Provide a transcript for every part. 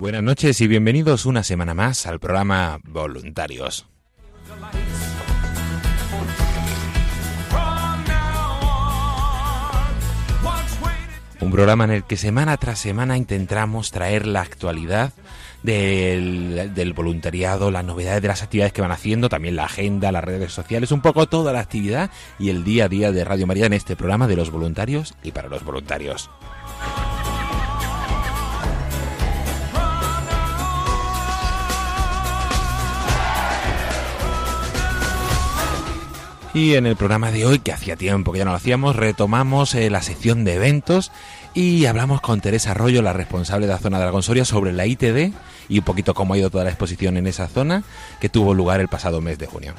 Buenas noches y bienvenidos una semana más al programa Voluntarios. Un programa en el que semana tras semana intentamos traer la actualidad del, del voluntariado, las novedades de las actividades que van haciendo, también la agenda, las redes sociales, un poco toda la actividad y el día a día de Radio María en este programa de los voluntarios y para los voluntarios. Y en el programa de hoy, que hacía tiempo que ya no lo hacíamos, retomamos eh, la sección de eventos y hablamos con Teresa Arroyo, la responsable de la zona de la Consoria, sobre la ITD y un poquito cómo ha ido toda la exposición en esa zona que tuvo lugar el pasado mes de junio.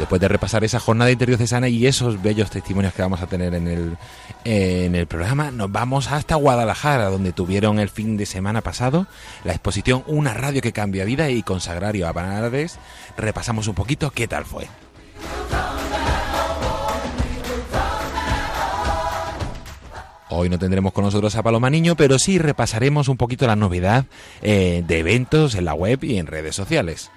Después de repasar esa jornada interdiocesana y esos bellos testimonios que vamos a tener en el, en el programa, nos vamos hasta Guadalajara, donde tuvieron el fin de semana pasado la exposición Una radio que cambia vida y con Sagrario a Panades. Repasamos un poquito qué tal fue. Hoy no tendremos con nosotros a Paloma Niño, pero sí repasaremos un poquito la novedad eh, de eventos en la web y en redes sociales.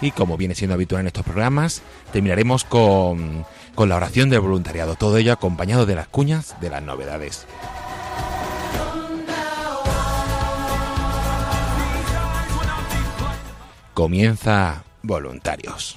Y como viene siendo habitual en estos programas, terminaremos con, con la oración del voluntariado, todo ello acompañado de las cuñas de las novedades. Comienza Voluntarios.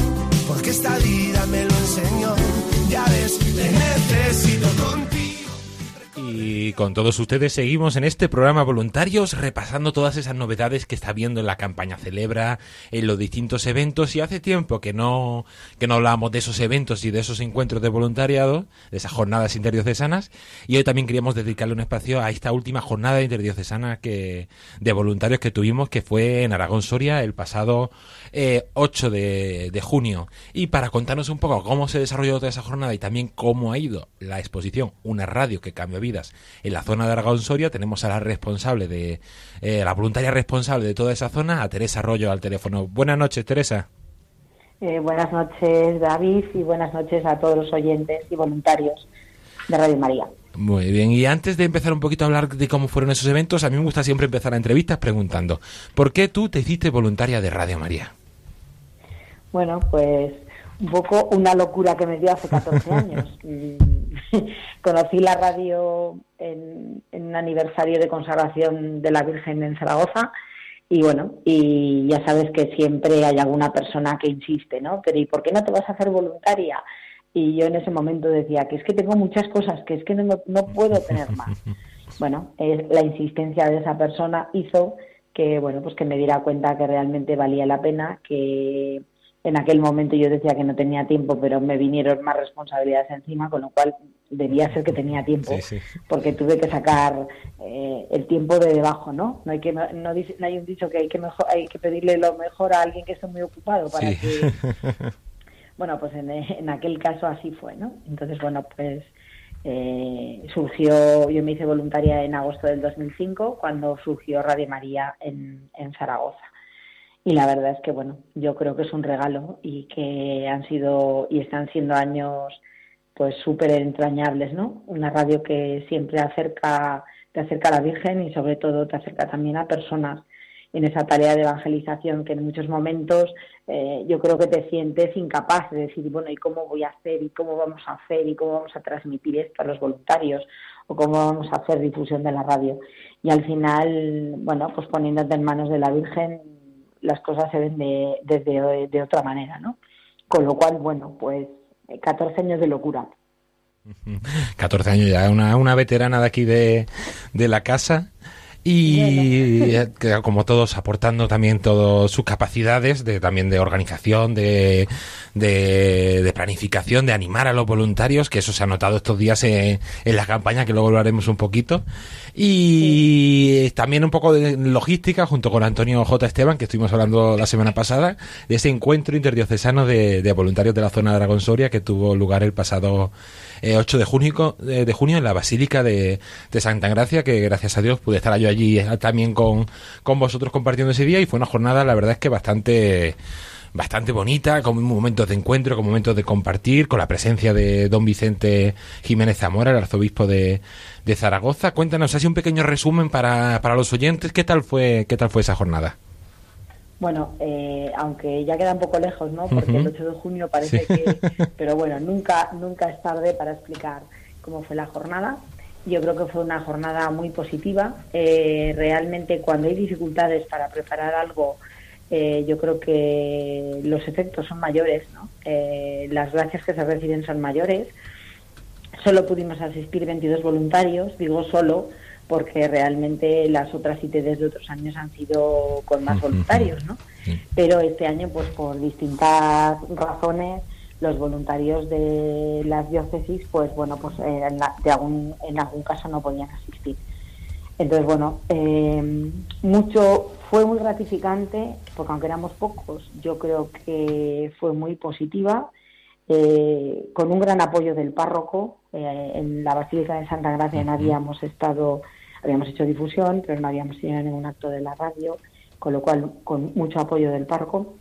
Esta vida me lo enseñó, ya ves, te necesito contigo. Y con todos ustedes seguimos en este programa Voluntarios repasando todas esas novedades que está viendo en la campaña Celebra, en los distintos eventos. Y hace tiempo que no que no hablamos de esos eventos y de esos encuentros de voluntariado, de esas jornadas interdiocesanas. Y hoy también queríamos dedicarle un espacio a esta última jornada interdiocesana que de voluntarios que tuvimos que fue en Aragón Soria el pasado 8 eh, de, junio. Y para contarnos un poco cómo se desarrolló toda esa jornada y también cómo ha ido la exposición Una radio que cambia vidas en la zona de Aragón Soria, tenemos a la responsable de, eh, la voluntaria responsable de toda esa zona, a Teresa Arroyo al teléfono. Buenas noches, Teresa. Eh, buenas noches, David, y buenas noches a todos los oyentes y voluntarios de Radio María. Muy bien, y antes de empezar un poquito a hablar de cómo fueron esos eventos, a mí me gusta siempre empezar a entrevistas preguntando, ¿por qué tú te hiciste voluntaria de Radio María? Bueno, pues un poco una locura que me dio hace 14 años. Mm, conocí la radio en, un aniversario de consagración de la Virgen en Zaragoza y bueno, y ya sabes que siempre hay alguna persona que insiste, ¿no? Pero ¿y por qué no te vas a hacer voluntaria? Y yo en ese momento decía que es que tengo muchas cosas, que es que no, no puedo tener más. Bueno, la insistencia de esa persona hizo que, bueno, pues que me diera cuenta que realmente valía la pena, que en aquel momento yo decía que no tenía tiempo, pero me vinieron más responsabilidades encima, con lo cual debía ser que tenía tiempo, porque tuve que sacar eh, el tiempo de debajo, ¿no? No hay que no, hay un dicho que hay que mejor, hay que pedirle lo mejor a alguien que esté muy ocupado para que bueno, pues en, en, aquel caso así fue, ¿no? Entonces, bueno, pues eh, surgió, yo me hice voluntaria en agosto del 2005 cuando surgió Radio María en, en Zaragoza y la verdad es que bueno yo creo que es un regalo y que han sido y están siendo años pues súper entrañables no una radio que siempre acerca te acerca a la Virgen y sobre todo te acerca también a personas en esa tarea de evangelización que en muchos momentos eh, yo creo que te sientes incapaz de decir bueno y cómo voy a hacer y cómo vamos a hacer y cómo vamos a transmitir esto a los voluntarios o cómo vamos a hacer difusión de la radio y al final bueno pues poniéndote en manos de la Virgen las cosas se ven de, desde de otra manera, ¿no? Con lo cual, bueno, pues 14 años de locura. 14 años ya, una, una veterana de aquí de, de la casa y como todos aportando también todas sus capacidades de también de organización de, de, planificación de animar a los voluntarios que eso se ha notado estos días en, la campaña que luego hablaremos un poquito. Y también un poco de logística junto con Antonio J. Esteban que estuvimos hablando la semana pasada de ese encuentro interdiocesano de, de voluntarios de la zona de Aragón Soria que tuvo lugar el pasado 8 eh, de junio, eh, de junio en la Basílica de, Santa Gracia, que gracias a Dios pude estar yo allí eh, también con, con vosotros compartiendo ese día y fue una jornada, la verdad es que bastante bastante bonita, con momentos de encuentro, con momentos de compartir, con la presencia de don Vicente Jiménez Zamora, el arzobispo de, de Zaragoza. Cuéntanos así un pequeño resumen para, para los oyentes, ¿qué tal fue, qué tal fue esa jornada? Bueno, eh, aunque ya queda un poco lejos, ¿no? Porque el 8 de junio parece que... Pero bueno, nunca, nunca es tarde para explicar cómo fue la jornada. Yo creo que fue una jornada muy positiva. Eh, realmente cuando hay dificultades para preparar algo, eh, yo creo que los efectos son mayores, ¿no? las gracias que se reciben son mayores. Solo pudimos asistir 22 voluntarios, digo solo, porque realmente las otras ITDs de otros años han sido con más voluntarios, ¿no? Pero este año, pues por distintas razones, los voluntarios de las diócesis, pues bueno, pues eh, en, de algún, en algún caso no podían asistir. Entonces, bueno, eh, mucho fue muy gratificante, porque aunque éramos pocos, yo creo que fue muy positiva, eh, con un gran apoyo del párroco. en la Basílica de Santa Gracia no habíamos estado Habíamos hecho difusión, pero no habíamos tenido ningún acto de la radio, con lo cual con mucho apoyo del parco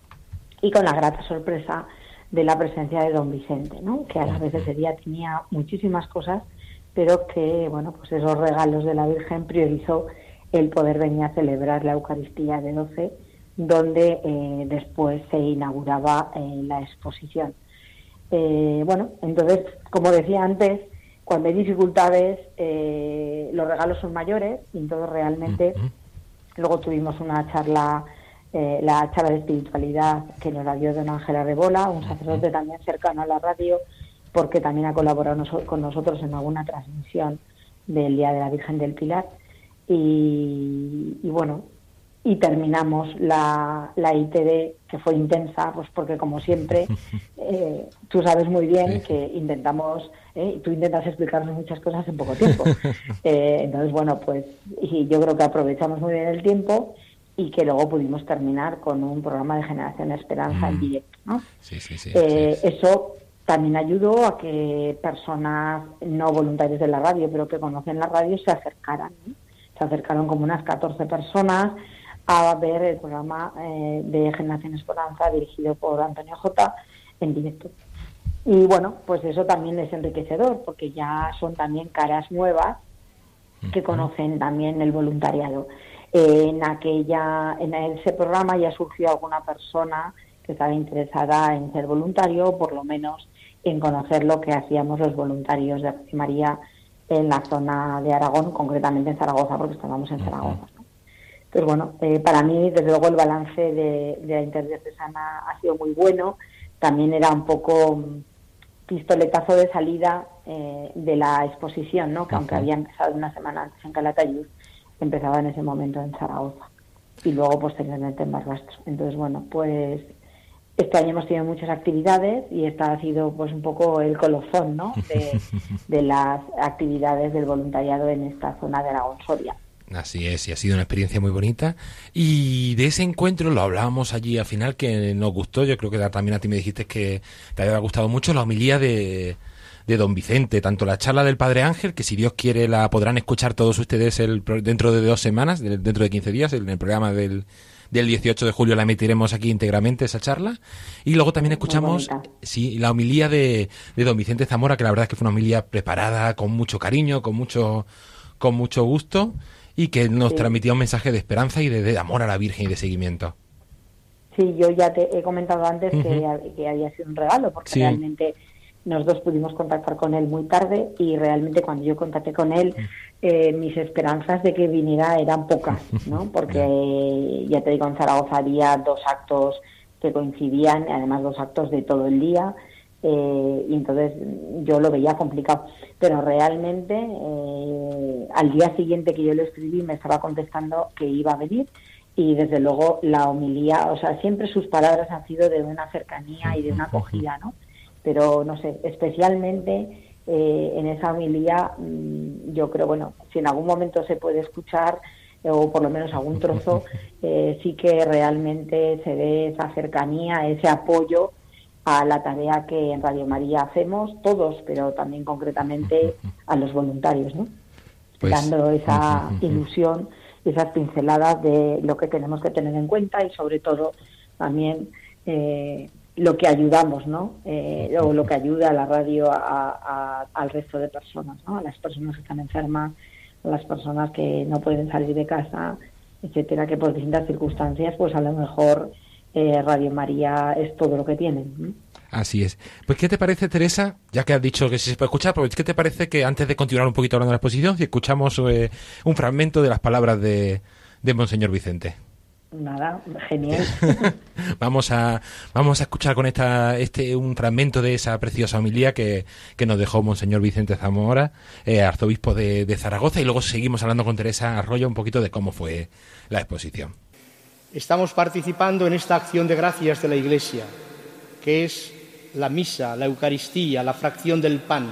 y con la grata sorpresa de la presencia de don Vicente, ¿no? que a la vez ese día tenía muchísimas cosas, pero que, bueno, pues esos regalos de la Virgen priorizó el poder venir a celebrar la Eucaristía de 12 donde eh, después se inauguraba eh, la exposición. Eh, bueno, entonces, como decía antes, cuando hay dificultades, los regalos son mayores y entonces realmente luego tuvimos una charla, la charla de espiritualidad que nos la dio don Ángela Rebola, un sacerdote también cercano a la radio, porque también ha colaborado con nosotros en alguna transmisión del Día de la Virgen del Pilar. Y, bueno, y terminamos la, la ITD, que fue intensa, pues porque como siempre, eh, tú sabes muy bien que intentamos, eh, tú intentas explicarnos muchas cosas en poco tiempo. Eh, entonces, bueno, pues y yo creo que aprovechamos muy bien el tiempo y que luego pudimos terminar con un programa de Generación Esperanza en mm. directo. ¿no? Sí, sí, sí, eso también ayudó a que personas no voluntarias de la radio, pero que conocen la radio, se acercaran. Se acercaron como unas 14 personas a ver el programa eh, de Generación Esperanza dirigido por Antonio J en directo. Y bueno, pues eso también es enriquecedor, porque ya son también caras nuevas que conocen también el voluntariado. en aquella, en ese programa ya surgió alguna persona que estaba interesada en ser voluntario, o por lo menos en conocer lo que hacíamos los voluntarios de María en la zona de Aragón, concretamente en Zaragoza, porque estábamos en Zaragoza. Entonces, bueno, eh, para mí, desde luego, el balance de, de la interdiocesana ha sido muy bueno. También era un poco mm, pistoletazo de salida eh, de la exposición, ¿no? que aunque había empezado una semana antes en Calatayud, empezaba en ese momento en Zaragoza y luego posteriormente en Barbastro. Entonces, bueno, pues este año hemos tenido muchas actividades y esta ha sido pues un poco el colofón ¿no? de, las actividades del voluntariado en esta zona de Aragón Soria. Así es, y ha sido una experiencia muy bonita. Y de ese encuentro lo hablábamos allí al final, que nos gustó. Yo creo que también a ti me dijiste que te había gustado mucho la homilía de, de don Vicente, tanto la charla del Padre Ángel, que si Dios quiere la podrán escuchar todos ustedes el, dentro de dos semanas, dentro de 15 días, en el programa del, del 18 de julio la emitiremos aquí íntegramente esa charla. Y luego también escuchamos sí, la homilía de, de don Vicente Zamora, que la verdad es que fue una homilía preparada con mucho cariño, con mucho, con mucho gusto y que nos transmitía un mensaje de esperanza y de, amor a la Virgen y de seguimiento. Sí, yo ya te he comentado antes que, que, había sido un regalo, porque realmente nosotros pudimos contactar con él muy tarde y realmente cuando yo contacté con él, eh, mis esperanzas de que viniera eran pocas, ¿no? Porque ya te digo, en Zaragoza había dos actos que coincidían, además dos actos de todo el día, eh, y entonces yo lo veía complicado. Pero realmente eh, al día siguiente que yo le escribí me estaba contestando que iba a venir y desde luego la homilía, o sea, siempre sus palabras han sido de una cercanía y de una acogida, ¿no? Pero no sé, especialmente eh, en esa homilía, mm, yo creo, bueno, si en algún momento se puede escuchar, o por lo menos algún trozo, eh, sí que realmente se ve esa cercanía, ese apoyo a la tarea que en Radio María hacemos todos, pero también concretamente a los voluntarios, ¿no? Pues, Dando esa ilusión, esas pinceladas de lo que tenemos que tener en cuenta y sobre todo también eh, lo que ayudamos, ¿no? Eh, o lo que ayuda a la radio al resto de personas, ¿no? A las personas que están enfermas, a las personas que no pueden salir de casa, etcétera, que por distintas circunstancias, pues a lo mejor eh, Radio María es todo lo que tienen. Así es. Pues, ¿qué te parece, Teresa? Ya que has dicho que sí se puede escuchar, pues, ¿qué te parece que antes de continuar un poquito hablando de la exposición, si escuchamos eh, un fragmento de las palabras de, de Monseñor Vicente? Nada, genial. vamos a vamos a escuchar con esta este un fragmento de esa preciosa homilía que, que nos dejó Monseñor Vicente Zamora, eh, arzobispo de, de, Zaragoza, y luego seguimos hablando con Teresa Arroyo un poquito de cómo fue la exposición. Estamos participando en esta acción de gracias de la Iglesia, que es la misa, la Eucaristía, la fracción del pan,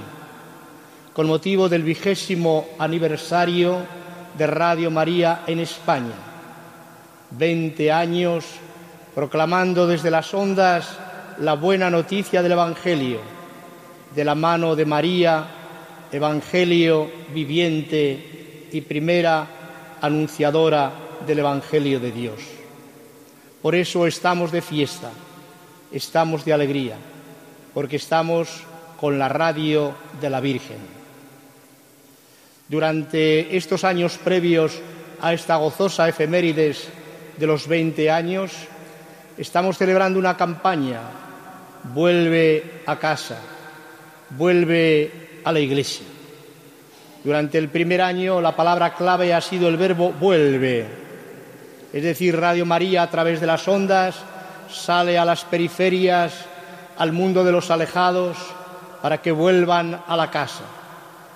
con motivo del vigésimo aniversario de Radio María en España 20 años proclamando desde las ondas la buena noticia del Evangelio, de la mano de María, Evangelio viviente y primera anunciadora del Evangelio de Dios. Por eso estamos de fiesta, estamos de alegría, porque estamos con la radio de la Virgen. Durante estos años previos a esta gozosa efemérides de los 20 años, estamos celebrando una campaña, vuelve a casa, vuelve a la iglesia. Durante el primer año la palabra clave ha sido el verbo vuelve, es decir, Radio María a través de las ondas sale a las periferias, al mundo de los alejados, para que vuelvan a la casa.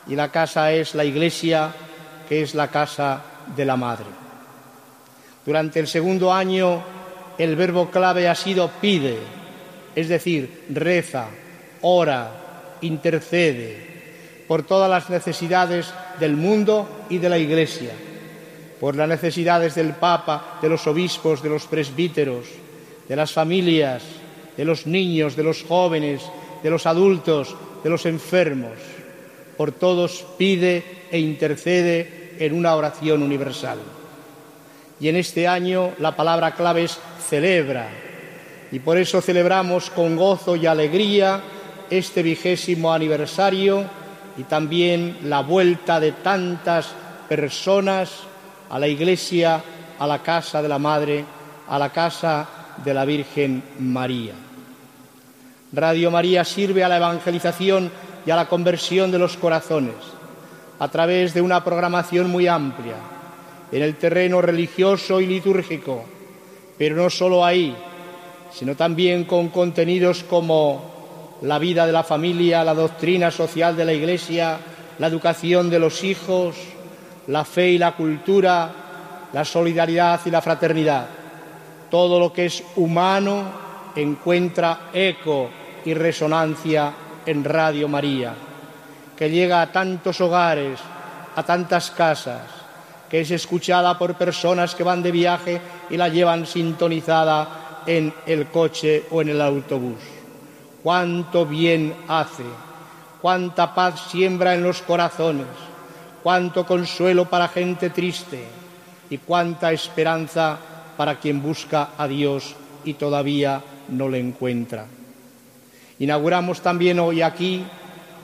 Y la casa es la iglesia, que es la casa de la Madre. Durante el segundo año el verbo clave ha sido pide, es decir, reza, ora, intercede por todas las necesidades del mundo y de la Iglesia, por las necesidades del Papa, de los obispos, de los presbíteros, de las familias, de los niños, de los jóvenes, de los adultos, de los enfermos. Por todos pide e intercede en una oración universal. Y en este año la palabra clave es celebra. Y por eso celebramos con gozo y alegría este vigésimo aniversario y también la vuelta de tantas personas a la iglesia, a la casa de la Madre, a la casa de la Virgen María. Radio María sirve a la evangelización y a la conversión de los corazones a través de una programación muy amplia en el terreno religioso y litúrgico, pero no solo ahí, sino también con contenidos como la vida de la familia, la doctrina social de la Iglesia, la educación de los hijos, la fe y la cultura, la solidaridad y la fraternidad. Todo lo que es humano encuentra eco y resonancia en Radio María, que llega a tantos hogares, a tantas casas, que es escuchada por personas que van de viaje y la llevan sintonizada en el coche o en el autobús. Cuánto bien hace, cuánta paz siembra en los corazones, cuánto consuelo para gente triste y cuánta esperanza para quien busca a Dios y todavía no le encuentra. Inauguramos también hoy aquí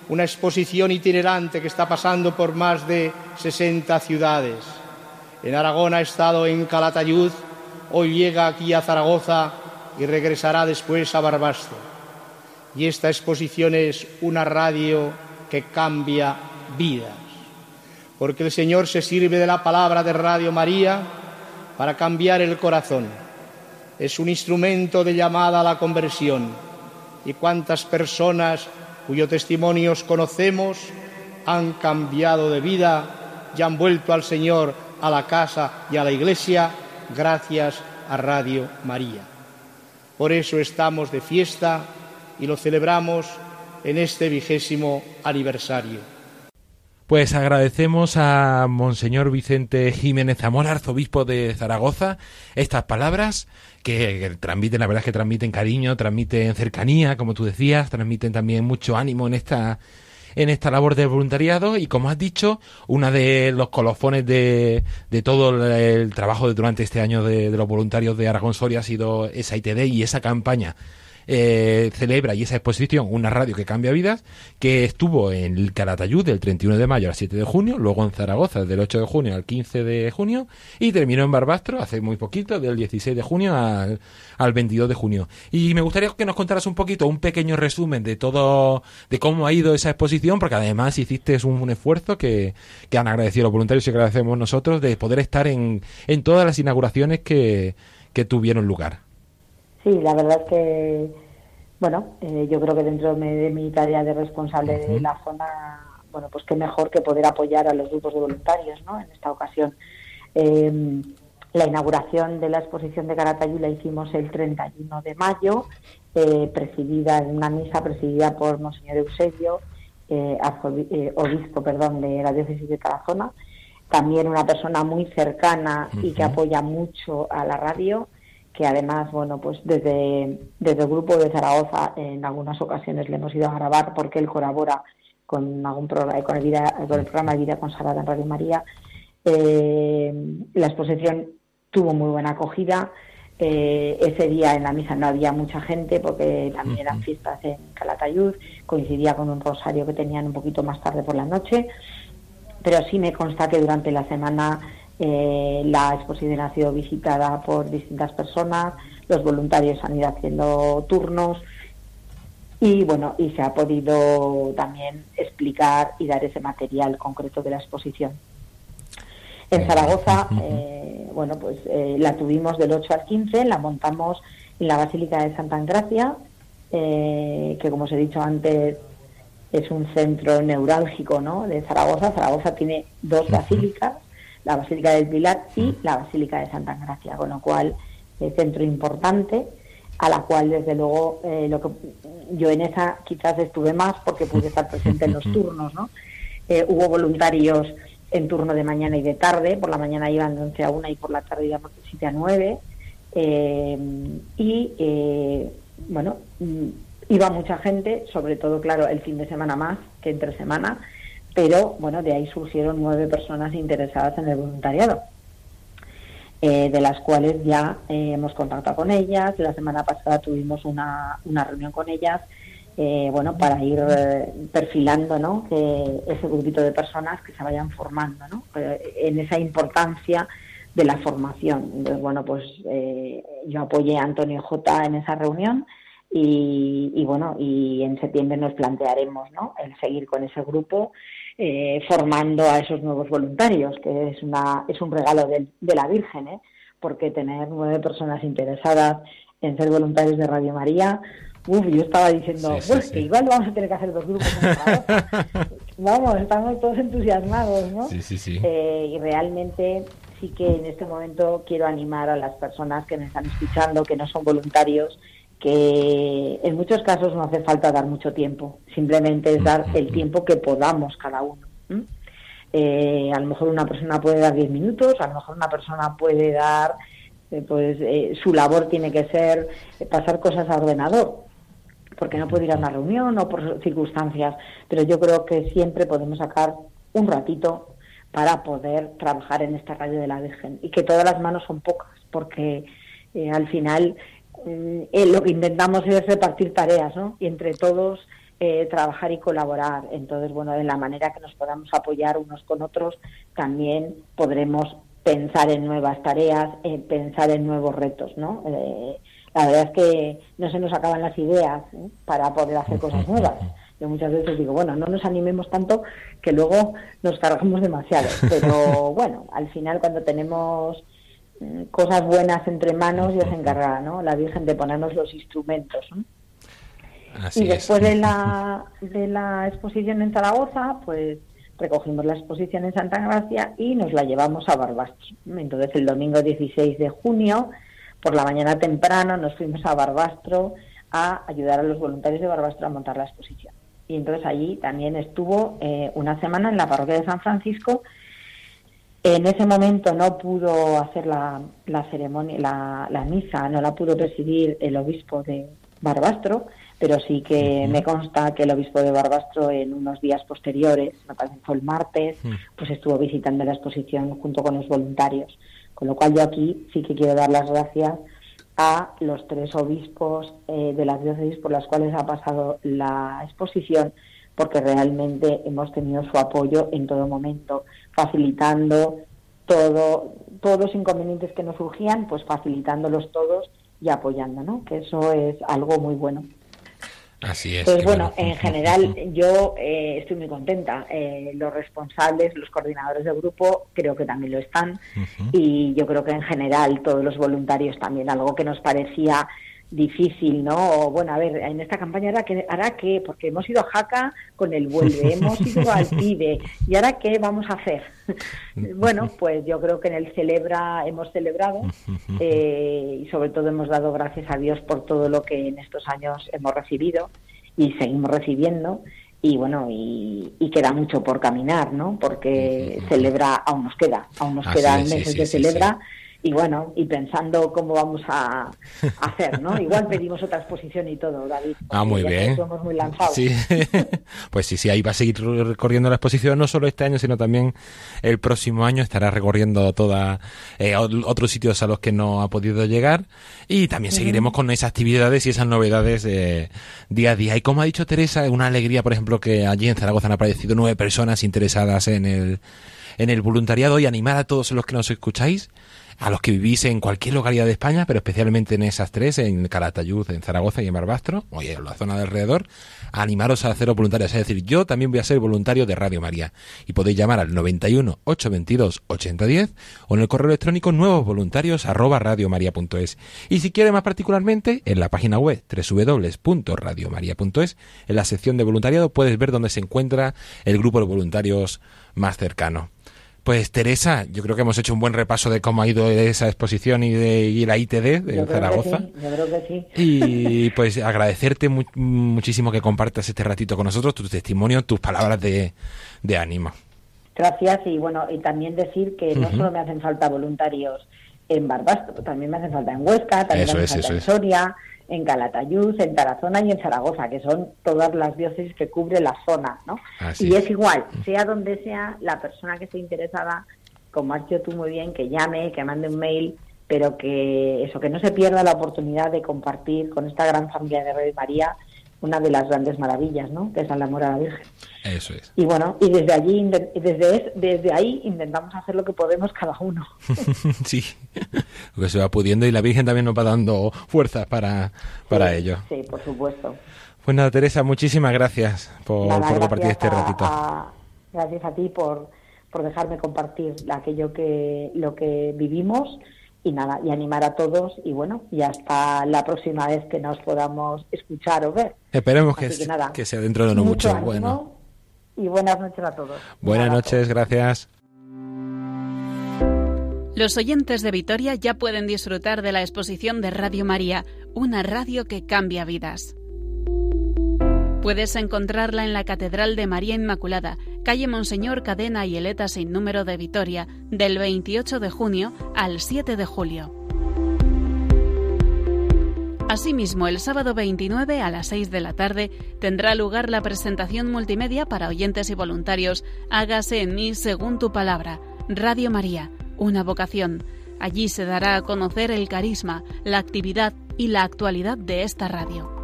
una exposición itinerante que está pasando por más de 60 ciudades. En Aragón ha estado en Calatayud, hoy llega aquí a Zaragoza y regresará después a Barbastro. Y esta exposición es una radio que cambia vidas, porque el Señor se sirve de la palabra de Radio María para cambiar el corazón. Es un instrumento de llamada a la conversión y cuántas personas cuyo testimonios conocemos han cambiado de vida y han vuelto al Señor, a la casa y a la iglesia gracias a Radio María. Por eso estamos de fiesta y lo celebramos en este vigésimo aniversario. Pues agradecemos a Monseñor Vicente Jiménez Zamora, arzobispo de Zaragoza, estas palabras que, transmiten, la verdad es que transmiten cariño, transmiten cercanía, como tú decías, transmiten también mucho ánimo en esta en esta labor de voluntariado y como has dicho, una de los colofones de, de todo el trabajo durante este año de, de los voluntarios de Aragón Soria ha sido esa ITD y esa campaña eh, celebra y esa exposición, una radio que cambia vidas, que estuvo en el del 31 de mayo al 7 de junio, luego en Zaragoza del 8 de junio al 15 de junio y terminó en Barbastro hace muy poquito, del 16 de junio al, al 22 de junio. Y me gustaría que nos contaras un poquito, un pequeño resumen de todo, de cómo ha ido esa exposición, porque además hiciste un, un esfuerzo que, que han agradecido los voluntarios y agradecemos nosotros de poder estar en, en todas las inauguraciones que, que tuvieron lugar. Sí, la verdad es que, bueno, eh, yo creo que dentro de mi tarea de responsable de la zona, bueno, pues qué mejor que poder apoyar a los grupos de voluntarios, ¿no? En esta ocasión. Eh, la inauguración de la exposición de Caratayú la hicimos el 31 de mayo, eh, presidida en una misa presidida por Monseñor Eusebio, eh, eh, obispo perdón, de la diócesis de Tarazona, también una persona muy cercana y que apoya mucho a la radio que además, bueno, pues desde, desde el grupo de Zaragoza en algunas ocasiones le hemos ido a grabar porque él colabora con algún programa, con el, vida, con el programa de Vida Consagrada en Radio María. Eh, la exposición tuvo muy buena acogida. Eh, ese día en la misa no había mucha gente porque también eran fiestas en Calatayud, coincidía con un rosario que tenían un poquito más tarde por la noche, pero sí me consta que durante la semana Eh, la exposición ha sido visitada por distintas personas, los voluntarios han ido haciendo turnos y bueno, y se ha podido también explicar y dar ese material concreto de la exposición. En Zaragoza, eh, bueno, pues eh, la tuvimos del 8 al 15, la montamos en la Basílica de Santa Engracia, eh, que como os he dicho antes es un centro neurálgico ¿no? de Zaragoza. Zaragoza tiene dos basílicas, la Basílica del Pilar y la Basílica de Santa Engracia, con lo cual es centro importante a la cual desde luego lo que yo en esa quizás estuve más porque pude estar presente en los turnos, ¿no? hubo voluntarios en turno de mañana y de tarde. Por la mañana iban de 11 a 1 y por la tarde iban de 7 a 9. Eh, y eh, bueno, mm, iba mucha gente, sobre todo, claro, el fin de semana más que entre semana, pero bueno, de ahí surgieron nueve personas interesadas en el voluntariado. Eh, de las cuales ya hemos contactado con ellas. La semana pasada tuvimos una, una reunión con ellas eh, bueno, para ir eh, perfilando ¿no? ese grupito de personas que se vayan formando ¿no? Eh, en esa importancia de la formación. Entonces, bueno, pues yo apoyé a Antonio J en esa reunión y, bueno, y en septiembre nos plantearemos ¿no? el seguir con ese grupo formando a esos nuevos voluntarios, que es, una, es un regalo de, de la Virgen, porque tener nueve personas interesadas en ser voluntarios de Radio María, Uf, yo estaba diciendo, pues que igual vamos a tener que hacer dos grupos. vamos, estamos todos entusiasmados, ¿no? Sí, sí, sí. Eh, y realmente sí que en este momento quiero animar a las personas que me están escuchando, que no son voluntarios, que en muchos casos no hace falta dar mucho tiempo, simplemente es dar el tiempo que podamos cada uno. Eh, a lo mejor una persona puede dar 10 minutos, a lo mejor una persona puede dar, eh, pues su labor tiene que ser pasar cosas a ordenador porque no puedo ir a una reunión o por circunstancias, pero yo creo que siempre podemos sacar un ratito para poder trabajar en esta radio de la Virgen y que todas las manos son pocas, porque eh, al final eh, lo que intentamos es repartir tareas, ¿no? Y entre todos eh, trabajar y colaborar. Entonces, bueno, de la manera que nos podamos apoyar unos con otros, también podremos pensar en nuevas tareas, pensar en nuevos retos, ¿no? la verdad es que no se nos acaban las ideas ¿eh? para poder hacer cosas nuevas. Yo muchas veces digo, bueno, no nos animemos tanto que luego nos cargamos demasiado. Pero bueno, al final cuando tenemos cosas buenas entre manos, se encarga ¿no? la Virgen de ponernos los instrumentos. y después de la, de la exposición en Zaragoza, pues recogimos la exposición en Santa Gracia y nos la llevamos a Barbastro. Entonces el domingo 16 de junio por la mañana temprano nos fuimos a Barbastro a ayudar a los voluntarios de Barbastro a montar la exposición. Y entonces allí también estuvo eh, una semana en la parroquia de San Francisco. En ese momento no pudo hacer la, ceremonia, la, misa, no la pudo presidir el obispo de Barbastro, pero sí que me consta que el obispo de Barbastro en unos días posteriores, me parece que fue el martes, pues estuvo visitando la exposición junto con los voluntarios. Con lo cual yo aquí sí que quiero dar las gracias a los tres obispos eh, de las diócesis por las cuales ha pasado la exposición, porque realmente hemos tenido su apoyo en todo momento, facilitando todo, todos los inconvenientes que nos surgían, pues facilitándolos todos y apoyando, ¿no? Que eso es algo muy bueno. Así es. Pues bueno, en general yo eh, estoy muy contenta. Eh, los responsables, los coordinadores del grupo, creo que también lo están. Y yo creo que en general todos los voluntarios también, algo que nos parecía difícil, ¿no? O, bueno, a ver, en esta campaña hará que, hará que, porque hemos ido a Jaca con el vuelve, hemos ido al PIDE, ¿y ahora qué vamos a hacer? bueno, pues yo creo que en el celebra hemos celebrado eh, y sobre todo hemos dado gracias a Dios por todo lo que en estos años hemos recibido y seguimos recibiendo y bueno, y, queda mucho por caminar, ¿no? Porque celebra, aún nos queda, aún nos quedan meses de celebra y bueno, y pensando cómo vamos a, hacer, ¿no? Igual pedimos otra exposición y todo, David. Ah, muy bien. Somos muy lanzados. Sí. pues sí, sí, ahí va a seguir recorriendo la exposición, no solo este año, sino también el próximo año estará recorriendo toda eh, otros sitios a los que no ha podido llegar y también seguiremos con esas actividades y esas novedades eh, día a día. Y como ha dicho Teresa, es una alegría, por ejemplo, que allí en Zaragoza han aparecido nueve personas interesadas en el en el voluntariado y animar a todos los que nos escucháis a los que vivís en cualquier localidad de España, pero especialmente en esas tres, en Calatayud, en Zaragoza y en Barbastro, o en la zona de alrededor, animaros a haceros voluntarios. Es decir, yo también voy a ser voluntario de Radio María. Y podéis llamar al 91 822 8010 o en el correo electrónico arroba radiomaria.es. Y si quiere más particularmente, en la página web www.radiomaria.es, en la sección de voluntariado puedes ver dónde se encuentra el grupo de voluntarios más cercano. Pues Teresa, yo creo que hemos hecho un buen repaso de cómo ha ido esa exposición y de la ITD de Zaragoza. yo creo que sí. Y pues agradecerte muchísimo que compartas este ratito con nosotros, tu testimonio, tus palabras de, ánimo. Gracias y bueno, y también decir que no solo me hacen falta voluntarios en Barbastro, también me hacen falta en Huesca, también me hacen falta en Soria, en Calatayud, en Tarazona y en Zaragoza, que son todas las diócesis que cubre la zona, ¿no? y es igual, sea donde sea la persona que esté interesada, como has dicho tú muy bien, que llame, que mande un mail, pero que eso, que no se pierda la oportunidad de compartir con esta gran familia de Radio María una de las grandes maravillas, ¿no? Que es el amor a la Virgen. Eso es. Y bueno, y desde allí, desde, desde ahí intentamos hacer lo que podemos cada uno. sí, lo que se va pudiendo y la Virgen también nos va dando fuerzas para, para ello. Sí, por supuesto. Pues nada, Teresa, muchísimas gracias por, compartir este ratito. gracias a ti por, por dejarme compartir aquello que, lo que vivimos y nada, y animar a todos y bueno, y hasta la próxima vez que nos podamos escuchar o ver. Esperemos que, que, sea dentro de no mucho. bueno. Y buenas noches a todos. Buenas noches, gracias. Los oyentes de Vitoria ya pueden disfrutar de la exposición de Radio María, una radio que cambia vidas. Puedes encontrarla en la Catedral de María Inmaculada, calle Monseñor Cadena y Eleta sin número de Vitoria, del 28 de junio al 7 de julio. Asimismo, el sábado 29 a las 6 de la tarde tendrá lugar la presentación multimedia para oyentes y voluntarios Hágase en mí según tu palabra, Radio María, una vocación. Allí se dará a conocer el carisma, la actividad y la actualidad de esta radio.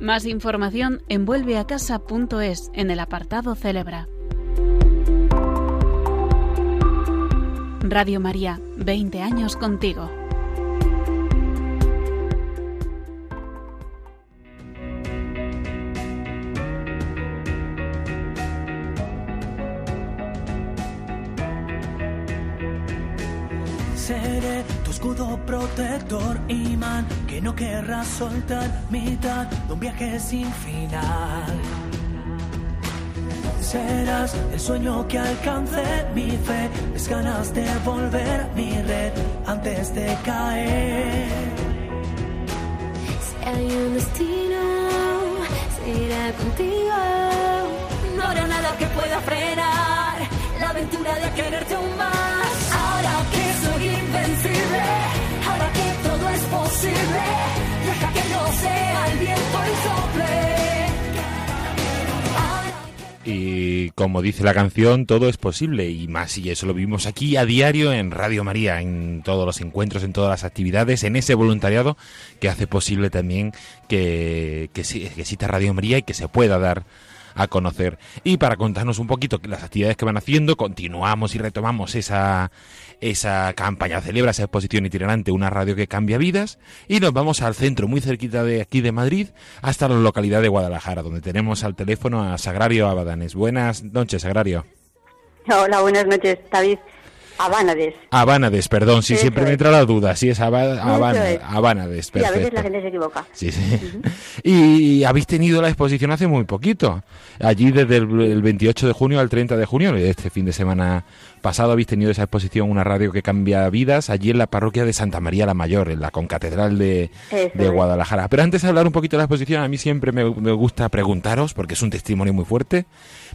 Más información en vuelveacasa.es en el apartado Celebra. Radio María, 20 años contigo. Escudo protector, imán, que no querrás soltar, mitad de un viaje sin final. Serás el sueño que alcance mi fe, es ganas de volver mi red antes de caer. Si hay un destino, será contigo. No habrá nada que pueda frenar la aventura de quererte aún más. Posible, que sea el y sople. Y como dice la canción, todo es posible y más y eso lo vivimos aquí a diario en Radio María, en todos los encuentros, en todas las actividades, en ese voluntariado que hace posible también que, que exista Radio María y que se pueda dar a conocer. Y para contarnos un poquito las actividades que van haciendo, continuamos y retomamos esa, esa campaña, celebra esa exposición itinerante, una radio que cambia vidas, y nos vamos al centro, muy cerquita de aquí de Madrid, hasta la localidad de Guadalajara, donde tenemos al teléfono a Sagrario Abadanes. Buenas noches, Sagrario. Hola, buenas noches, David. Abánades. Abánades, perdón, sí, siempre me entra la duda. Sí, es, Abánades, perfecto. a veces la gente se equivoca. Sí, sí. Y habéis tenido la exposición hace muy poquito. Allí desde el, 28 de junio al 30 de junio, este fin de semana pasado, habéis tenido esa exposición, una radio que cambia vidas, allí en la parroquia de Santa María la Mayor, en la concatedral de, de Guadalajara. Pero antes de hablar un poquito de la exposición, a mí siempre me, me gusta preguntaros, porque es un testimonio muy fuerte,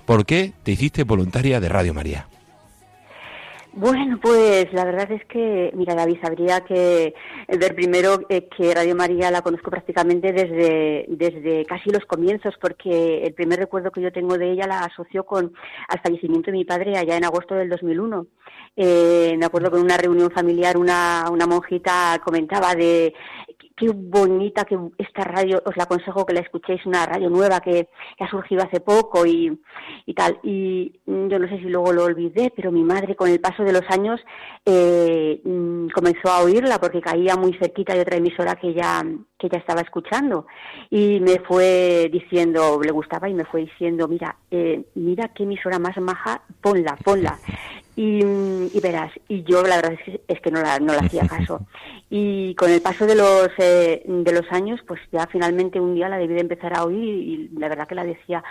¿por qué te hiciste voluntaria de Radio María? Bueno, pues la verdad es que, mira, David, sabría que ver primero eh, que Radio María la conozco prácticamente desde, desde casi los comienzos, porque el primer recuerdo que yo tengo de ella la asoció con al fallecimiento de mi padre allá en agosto del 2001. Eh, me acuerdo que en una reunión familiar una, una monjita comentaba de qué bonita que esta radio, os la aconsejo que la escuchéis, una radio nueva que, ha surgido hace poco y, y, tal. Y yo no sé si luego lo olvidé, pero mi madre con el paso de los años eh, mm, comenzó a oírla porque caía muy cerquita de otra emisora que ya, que ya estaba escuchando. Y me fue diciendo, le gustaba y me fue diciendo, mira, eh, mira qué emisora más maja, ponla, ponla. Y, y, verás, y yo la verdad es que, es que no, la, no le hacía caso. Y con el paso de los, eh, de los años, pues ya finalmente un día la debí de empezar a oír y la verdad que la decía,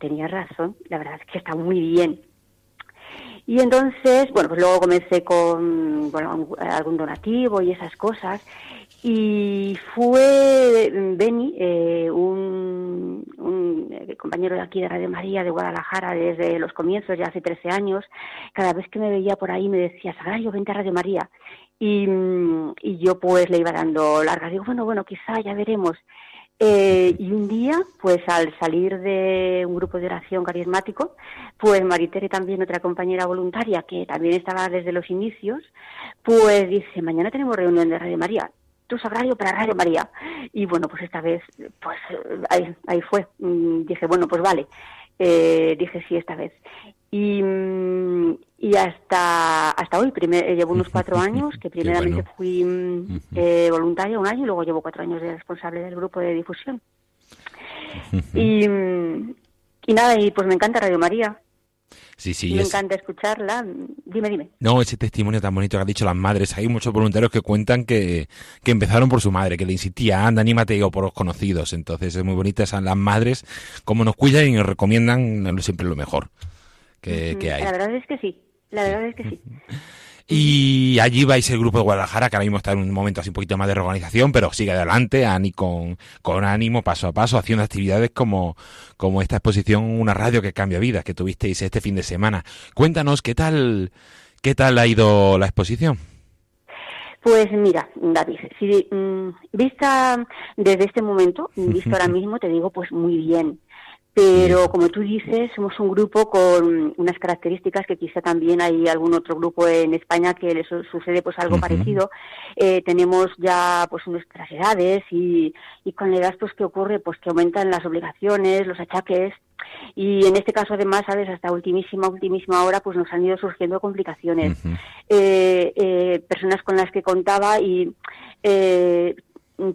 tenía razón, la verdad es que está muy bien. Y entonces, bueno, pues luego comencé con bueno, algún donativo y esas cosas. Y fue Beni, eh, un, eh, compañero de aquí de Radio María de Guadalajara desde los comienzos, ya hace 13 años, cada vez que me veía por ahí me decía, Sagrario, vente a Radio María. Y, y yo pues le iba dando largas, digo, bueno, bueno, quizá ya veremos. Eh, y un día, pues al salir de un grupo de oración carismático, pues Maritere también, otra compañera voluntaria que también estaba desde los inicios, pues dice, mañana tenemos reunión de Radio María sagrario para Radio María. Y bueno, pues esta vez, pues ahí, ahí fue. Mm, dije, bueno, pues vale. Eh, dije sí esta vez. Y, mm, y hasta hasta hoy, primer, eh, llevo unos cuatro años, que primeramente fui mm, eh, voluntaria un año y luego llevo cuatro años de responsable del grupo de difusión. y, y nada, y pues me encanta Radio María. Sí, sí. Me encanta escucharla. Dime, dime. No, ese testimonio tan bonito que han dicho las madres. Hay muchos voluntarios que cuentan que, que empezaron por su madre, que le insistía, anda, anímate, o por los conocidos. Entonces es muy bonita esas las madres, como nos cuidan y nos recomiendan siempre lo mejor que, que hay. La verdad es que sí. La verdad es que sí. Y allí vais el grupo de Guadalajara, que ahora mismo está en un momento así un poquito más de reorganización, pero sigue adelante, Ani con, con ánimo, paso a paso, haciendo actividades como, como esta exposición Una radio que cambia vidas que tuvisteis este fin de semana. Cuéntanos qué tal, qué tal ha ido la exposición. Pues mira, David, si mm, vista desde este momento, visto ahora mismo, te digo pues muy bien. Pero como tú dices, somos un grupo con unas características que quizá también hay algún otro grupo en España que les sucede pues algo parecido. Eh, tenemos ya pues nuestras edades y, y con la edad pues que ocurre pues que aumentan las obligaciones, los achaques. Y en este caso además sabes hasta ultimísima ultimísima hora pues nos han ido surgiendo complicaciones. Eh, eh, personas con las que contaba y eh,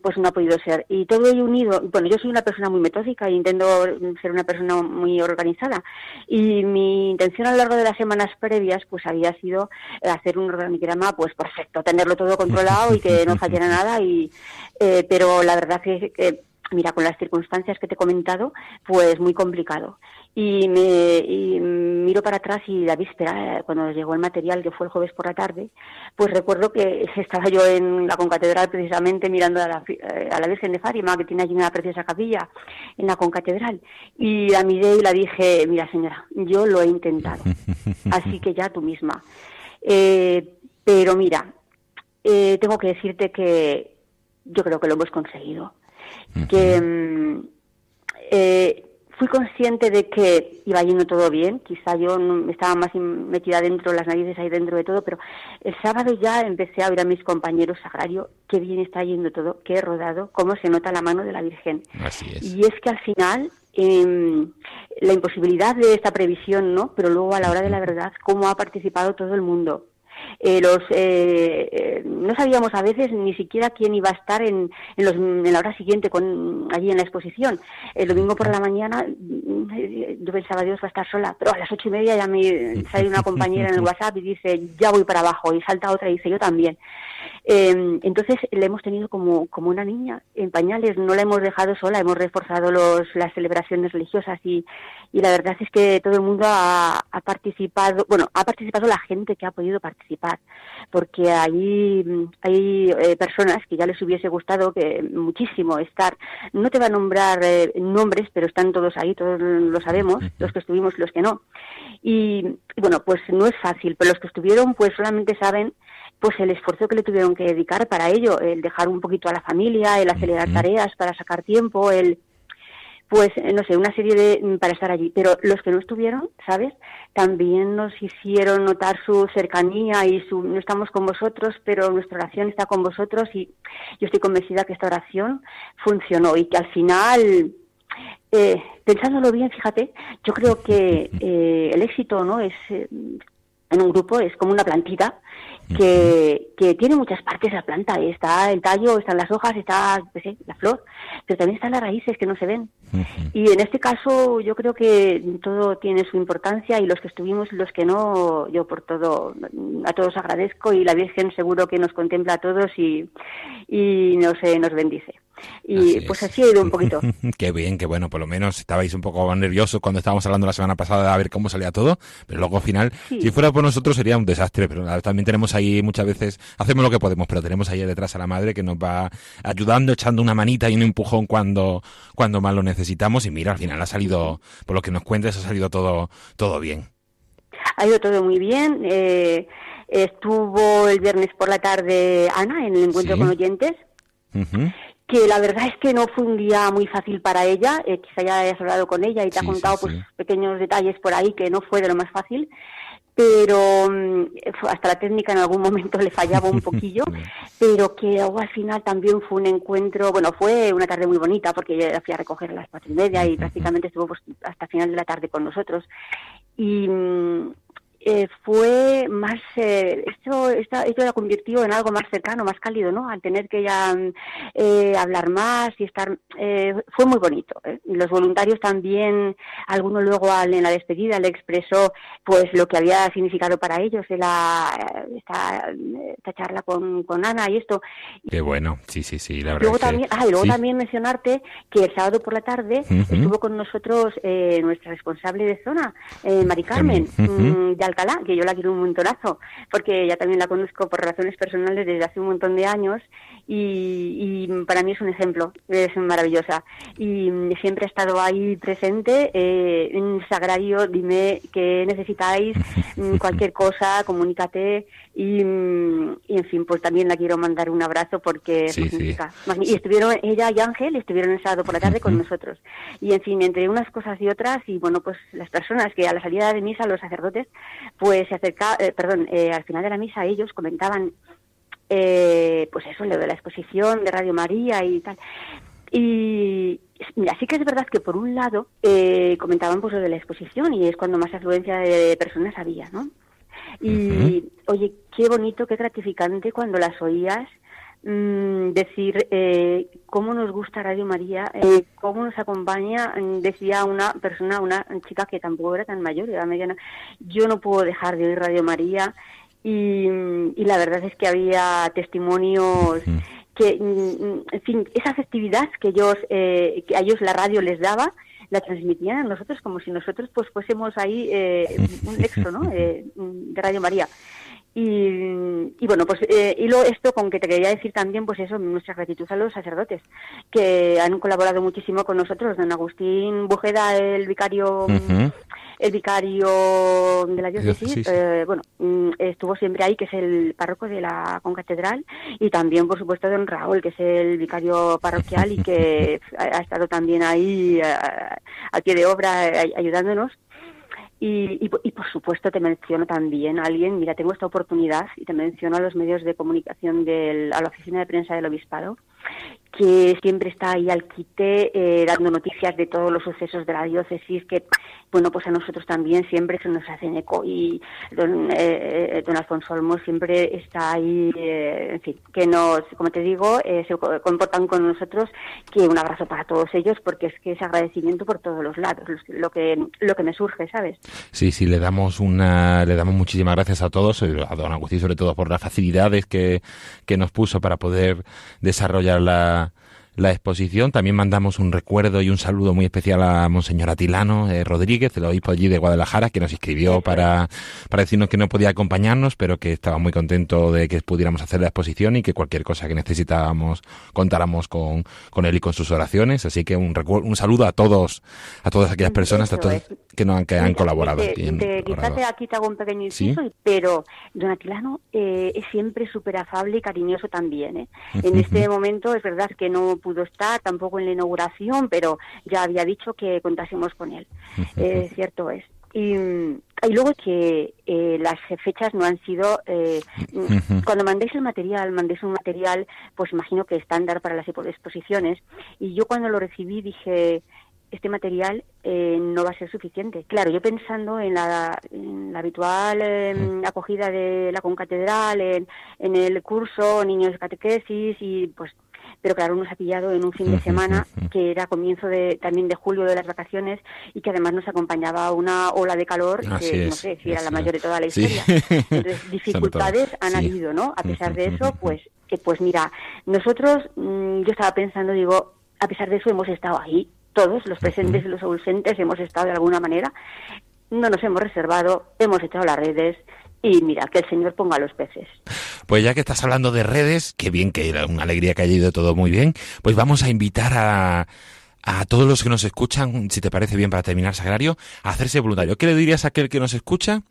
pues no ha podido ser. Y todo ello unido, bueno, yo soy una persona muy metódica e intento ser una persona muy organizada. Y mi intención a lo largo de las semanas previas, pues había sido hacer un organigrama, pues perfecto, tenerlo todo controlado y que no fallara nada. Y, eh, pero la verdad que mira, con las circunstancias que te he comentado, pues muy complicado. Y me miro para atrás y la víspera, cuando llegó el material, que fue el jueves por la tarde, pues recuerdo que estaba yo en la concatedral precisamente mirando a la, eh, a la Virgen de Fátima, que tiene allí una preciosa capilla en la concatedral. Y la miré y la dije, mira señora, yo lo he intentado, así que ya tú misma. Eh, pero mira, eh, tengo que decirte que yo creo que lo hemos conseguido que mm, eh, fui consciente de que iba yendo todo bien, quizá yo estaba más metida dentro, las narices ahí dentro de todo, pero el sábado ya empecé a oír a mis compañeros sagrario qué bien está yendo todo, qué he rodado, cómo se nota la mano de la Virgen. Y es que al final eh, la imposibilidad de esta previsión, ¿no? Pero luego a la hora de la verdad, cómo ha participado todo el mundo. Eh, los eh, eh, no sabíamos a veces ni siquiera quién iba a estar en, en, los, en, la hora siguiente con, allí en la exposición. El domingo por la mañana mm, yo pensaba, Dios va a estar sola, pero a las ocho y media ya me sale una compañera en el WhatsApp y dice, ya voy para abajo, y salta otra y dice, yo también. Eh, entonces le hemos tenido como, como una niña en pañales, no la hemos dejado sola, hemos reforzado los, las celebraciones religiosas y, y la verdad es que todo el mundo ha, ha, participado, bueno, ha participado la gente que ha podido participar, porque ahí hay eh, personas que ya les hubiese gustado que muchísimo estar, no te va a nombrar eh, nombres, pero están todos ahí, todos lo sabemos, los que estuvimos y los que no. Y bueno, pues no es fácil, pero los que estuvieron pues solamente saben pues el esfuerzo que le tuvieron que dedicar para ello, el dejar un poquito a la familia, el acelerar tareas para sacar tiempo, el pues eh, no sé, una serie de mm, para estar allí. Pero los que no estuvieron, ¿sabes? También nos hicieron notar su cercanía y su no estamos con vosotros, pero nuestra oración está con vosotros y yo estoy convencida que esta oración funcionó y que al final eh, pensándolo bien, fíjate, yo creo que eh, el éxito no es eh, en un grupo es como una plantita que, que tiene muchas partes la planta. Está el tallo, están las hojas, está pues, la flor, pero también están las raíces que no se ven. Y en este caso yo creo que todo tiene su importancia y los que estuvimos y los que no, yo por todo, a todos agradezco y la Virgen seguro que nos contempla a todos y, y nos, eh, nos bendice. Y pues así ha ido un poquito. qué bien, qué bueno, por lo menos estabais un poco nerviosos cuando estábamos hablando la semana pasada a ver cómo salía todo, pero luego al final, si fuera por nosotros sería un desastre, pero también tenemos ahí muchas veces, hacemos lo que podemos, pero tenemos ahí detrás a la madre que nos va ayudando, echando una manita y un empujón cuando, cuando más lo necesitamos. Y mira, al final ha salido, por lo que nos cuentes, ha salido todo, todo bien. Ha ido todo muy bien. Eh, estuvo el viernes por la tarde Ana en el encuentro con oyentes que la verdad es que no fue un día muy fácil para ella, eh, quizá ya hayas hablado con ella y te ha contado pues pequeños detalles por ahí que no fue de lo más fácil, pero mm, hasta la técnica en algún momento le fallaba un poquillo, pero que al final también fue un encuentro, bueno, fue una tarde muy bonita porque yo fui a recoger a las cuatro y media y prácticamente estuvo pues, hasta final de la tarde con nosotros. Y, mm, eh, fue más, eh, esto, esto, esto la convirtió en algo más cercano, más cálido, ¿no? Al tener que ya eh, hablar más y estar, eh, fue muy bonito. ¿eh? Los voluntarios también, alguno luego al, en la despedida le expresó pues lo que había significado para ellos la, esta, esta charla con, con Ana y esto. Qué bueno, sí, sí, sí, la verdad. Luego también, ah, y luego también mencionarte que el sábado por la tarde estuvo con nosotros nuestra responsable de zona, Mari Carmen, mm, de que yo la quiero un montonazo, porque ella también la conozco por razones personales desde hace un montón de años y, para mí es un ejemplo, es maravillosa. Y siempre ha estado ahí presente, eh, en Sagrario, dime qué necesitáis, cualquier cosa, comunícate y, en fin, pues también la quiero mandar un abrazo porque Y estuvieron ella y Ángel, estuvieron el sábado por la tarde con nosotros. Y en fin, entre unas cosas y otras, y bueno, pues las personas que a la salida de misa, los sacerdotes, pues se acercaban, eh, perdón, eh, al final de la misa ellos comentaban eh, pues eso, lo de la exposición de Radio María y tal. Y mira, sí que es verdad que por un lado eh, comentaban pues lo de la exposición y es cuando más afluencia de personas había, ¿no? Y oye, qué bonito, qué gratificante cuando las oías mm, decir eh, cómo nos gusta Radio María, eh, cómo nos acompaña, mm, decía una persona, una chica que tampoco era tan mayor, era mediana, yo no puedo dejar de oír Radio María y, la verdad es que había testimonios que, mm, en fin, esa festividad que ellos, eh, que a ellos la radio les daba, la transmitían a nosotros como si nosotros pues fuésemos ahí eh, un nexo, ¿no? Eh, de Radio María. Y, y, bueno, pues eh, y lo, esto con que te quería decir también, pues eso, nuestra gratitud a los sacerdotes, que han colaborado muchísimo con nosotros. Don Agustín Bujeda, el vicario el vicario de la diócesis, eh, bueno, mm, estuvo siempre ahí, que es el párroco de la concatedral, y también, por supuesto, don Raúl, que es el vicario parroquial y que ha, estado también ahí a, a pie de obra ayudándonos. Y, y, por supuesto te menciono también a alguien, mira, tengo esta oportunidad y te menciono a los medios de comunicación, del, a la oficina de prensa del obispado, que siempre está ahí al quite eh, dando noticias de todos los sucesos de la diócesis que bueno pues a nosotros también siempre se nos hacen eco y don, eh, don Alfonso Olmos siempre está ahí eh, en fin que nos como te digo se comportan con nosotros que un abrazo para todos ellos porque es que es agradecimiento por todos los lados lo que lo que me surge sabes sí sí le damos una le damos muchísimas gracias a todos a don Agustín sobre todo por las facilidades que que nos puso para poder desarrollar la la exposición. También mandamos un recuerdo y un saludo muy especial a Monseñor Atilano eh, Rodríguez, el obispo allí de Guadalajara, que nos escribió para, para decirnos que no podía acompañarnos, pero que estaba muy contento de que pudiéramos hacer la exposición y que cualquier cosa que necesitábamos contáramos con, con él y con sus oraciones. Así que un, un saludo a todos, a todas aquellas personas, a todos que, no, que han colaborado. quizás aquí te hago un pequeño inciso, pero don Atilano eh, es siempre súper afable y cariñoso también. ¿eh? En este momento es verdad que no pudo estar tampoco en la inauguración, pero ya había dicho que contásemos con él. Eh, cierto es. Y, y luego que eh, las fechas no han sido eh, cuando mandéis el material mandéis un material pues imagino que estándar para las exposiciones y yo cuando lo recibí dije este material eh, no va a ser suficiente. Claro, yo pensando en la, en la habitual em, acogida de la concatedral, en, en el curso Niños de Catequesis y pues pero claro, nos ha pillado en un fin de semana que era comienzo de, también de julio de las vacaciones y que además nos acompañaba una ola de calor que no sé si era la mayor de toda la historia. Entonces, dificultades han habido, ¿no? A pesar de eso, pues, que, pues mira, nosotros, mm, yo estaba pensando, digo, a pesar de eso hemos estado ahí, todos, los presentes y los ausentes, hemos estado de alguna manera, no nos hemos reservado, hemos echado las redes, y mira, que el Señor ponga los peces. Pues ya que estás hablando de redes, qué bien que era una alegría que haya ido todo muy bien, pues vamos a invitar a, a todos los que nos escuchan, si te parece bien para terminar, Sagrario, a hacerse voluntario. ¿Qué le dirías a aquel que nos escucha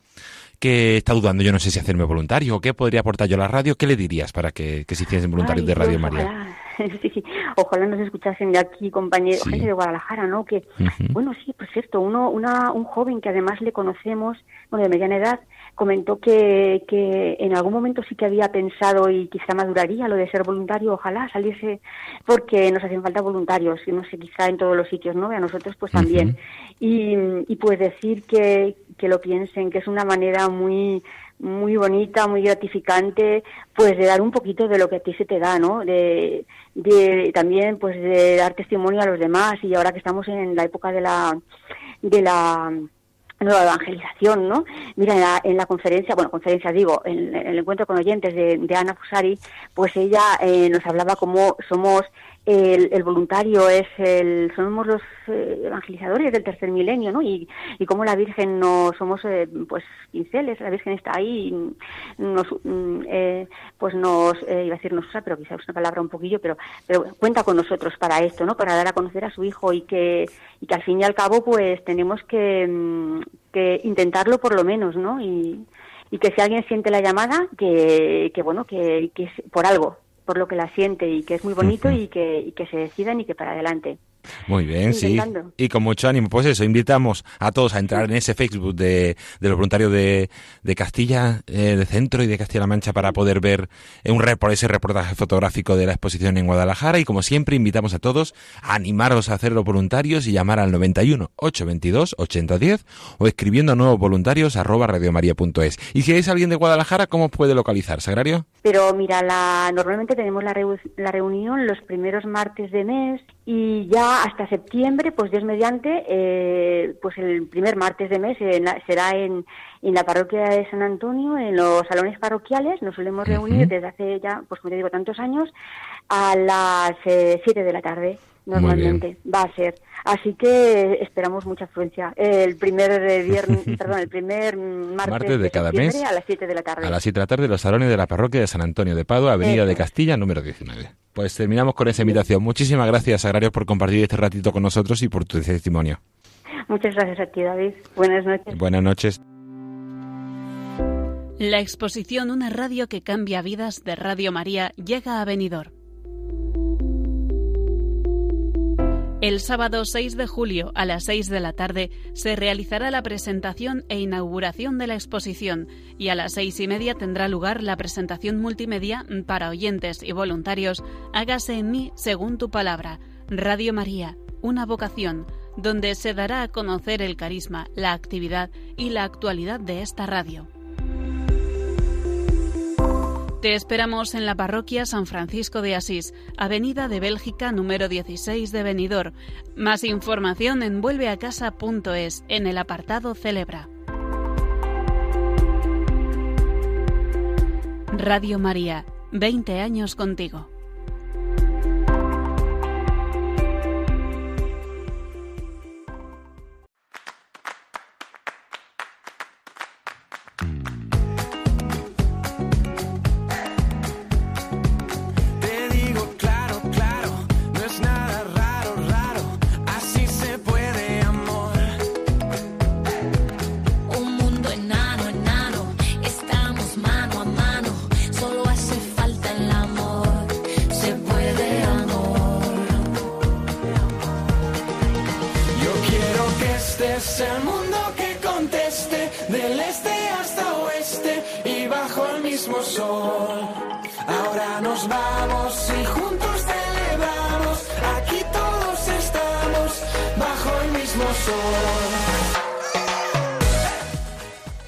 que está dudando, yo no sé si hacerme voluntario o qué podría aportar yo a la radio? ¿Qué le dirías para que, que se hiciesen voluntarios de Radio María? sí, sí. Ojalá nos escuchasen de aquí compañeros, gente de Guadalajara, ¿no? Que, bueno, sí, por cierto, uno, una, un joven que además le conocemos, bueno, de mediana edad, comentó que, que en algún momento sí que había pensado y quizá maduraría lo de ser voluntario, ojalá saliese, porque nos hacen falta voluntarios, y no sé, quizá en todos los sitios, ¿no? Y a nosotros pues también. y, y pues decir que, que lo piensen, que es una manera muy muy bonita, muy gratificante, pues de dar un poquito de lo que a ti se te da, ¿no? De, de también pues de dar testimonio a los demás y ahora que estamos en la época de la de la nueva evangelización, ¿no? Mira, en la, en la conferencia, bueno, conferencia digo, en, el encuentro con oyentes de, de Ana Fusari, pues ella eh, nos hablaba cómo somos el, voluntario es el somos los eh, evangelizadores del tercer milenio no y, como la Virgen no somos eh, pues pinceles la Virgen está ahí y nos mm, eh, pues nos eh, iba a decir nos usa pero quizás una palabra un poquillo pero pero cuenta con nosotros para esto no para dar a conocer a su hijo y que y que al fin y al cabo pues tenemos que, mm, que intentarlo por lo menos no y y que si alguien siente la llamada que, que bueno que, que por algo por lo que la siente y que es muy bonito y, que, y que se decidan y que para adelante. Muy bien, sí. Y con mucho ánimo. Pues eso, invitamos a todos a entrar en ese Facebook de, de los voluntarios de, de Castilla, eh, de Centro y de Castilla-La Mancha para poder ver un por ese reportaje fotográfico de la exposición en Guadalajara. Y como siempre, invitamos a todos a animaros a hacer los voluntarios y llamar al 91 822 8010 o escribiendo a nuevos voluntarios arroba radiomaria.es. Y si hay alguien de Guadalajara, ¿cómo puede localizar, Sagrario? Pero mira, la, normalmente tenemos la, la reunión los primeros martes de mes y ya hasta septiembre, pues Dios mediante, eh, pues el primer martes de mes será en, en la parroquia de San Antonio, en los salones parroquiales, nos solemos reunir desde hace ya, pues como te digo, tantos años, a las eh, 7 de la tarde, normalmente, va a ser. Así que esperamos mucha afluencia. El primer viernes, perdón, el primer martes, de, cada mes a las 7 de la tarde. A las 7 de la tarde, los salones de la parroquia de San Antonio de Padua, Avenida de Castilla, número 19. Pues terminamos con esa invitación. Muchísimas gracias, Agrarios, por compartir este ratito con nosotros y por tu testimonio. Muchas gracias a ti, David. Buenas noches. Buenas noches. La exposición Una radio que cambia vidas de Radio María llega a Benidorm. El sábado 6 de julio a las 6 de la tarde se realizará la presentación e inauguración de la exposición y a las seis y media tendrá lugar la presentación multimedia para oyentes y voluntarios Hágase en mí según tu palabra. Radio María, una vocación, donde se dará a conocer el carisma, la actividad y la actualidad de esta radio. Te esperamos en la parroquia San Francisco de Asís, Avenida de Bélgica número 16 de Benidorm. Más información en vuelveacasa.es en el apartado Celebra. Radio María, 20 años contigo.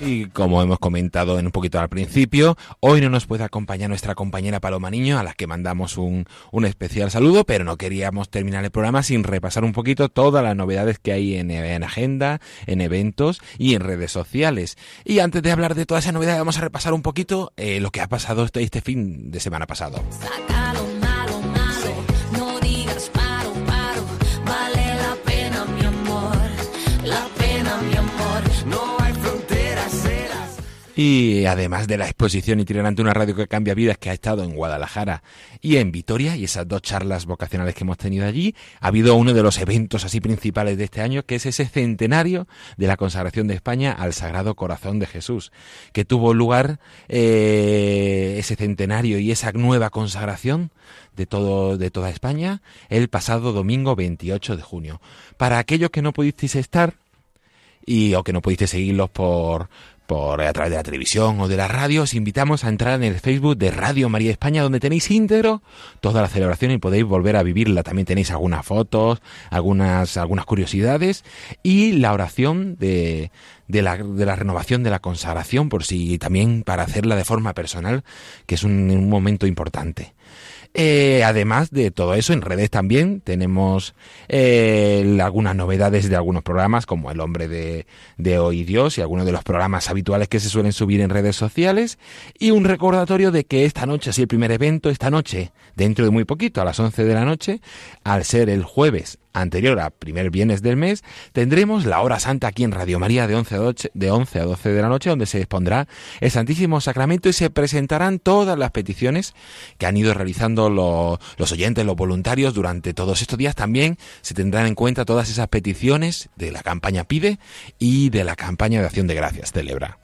Y como hemos comentado en un poquito al principio, hoy no nos puede acompañar nuestra compañera Paloma Niño, a la que mandamos un, un especial saludo, pero no queríamos terminar el programa sin repasar un poquito todas las novedades que hay en, en agenda, en eventos y en redes sociales. Y antes de hablar de toda esa novedad, vamos a repasar un poquito eh, lo que ha pasado este, este fin de semana pasado. Y además de la exposición itinerante Una radio que cambia vidas que ha estado en Guadalajara y en Vitoria, y esas dos charlas vocacionales que hemos tenido allí, ha habido uno de los eventos así principales de este año, que es ese centenario de la consagración de España al Sagrado Corazón de Jesús, que tuvo lugar eh, ese centenario y esa nueva consagración de todo de toda España el pasado domingo 28 de junio. Para aquellos que no pudisteis estar, y o que no pudiste seguirlos por por a través de la televisión o de la radio, os invitamos a entrar en el Facebook de Radio María España, donde tenéis íntegro toda la celebración y podéis volver a vivirla. También tenéis algunas fotos, algunas, algunas curiosidades y la oración de, de, la, de la renovación de la consagración, por si también para hacerla de forma personal, que es un momento importante. Eh, además de todo eso, en redes también tenemos eh, algunas novedades de algunos programas, como El Hombre de, de Hoy Dios y algunos de los programas habituales que se suelen subir en redes sociales. Y un recordatorio de que esta noche, así el primer evento, esta noche, dentro de muy poquito, a las 11 de la noche, al ser el jueves anterior a primer viernes del mes, tendremos la hora santa aquí en Radio María de 11 a 12, de 11 a 12 de la noche, donde se expondrá el Santísimo Sacramento y se presentarán todas las peticiones que han ido realizando lo- los oyentes, los voluntarios durante todos estos días. También se tendrán en cuenta todas esas peticiones de la campaña Pide y de la campaña de Acción de Gracias Celebra.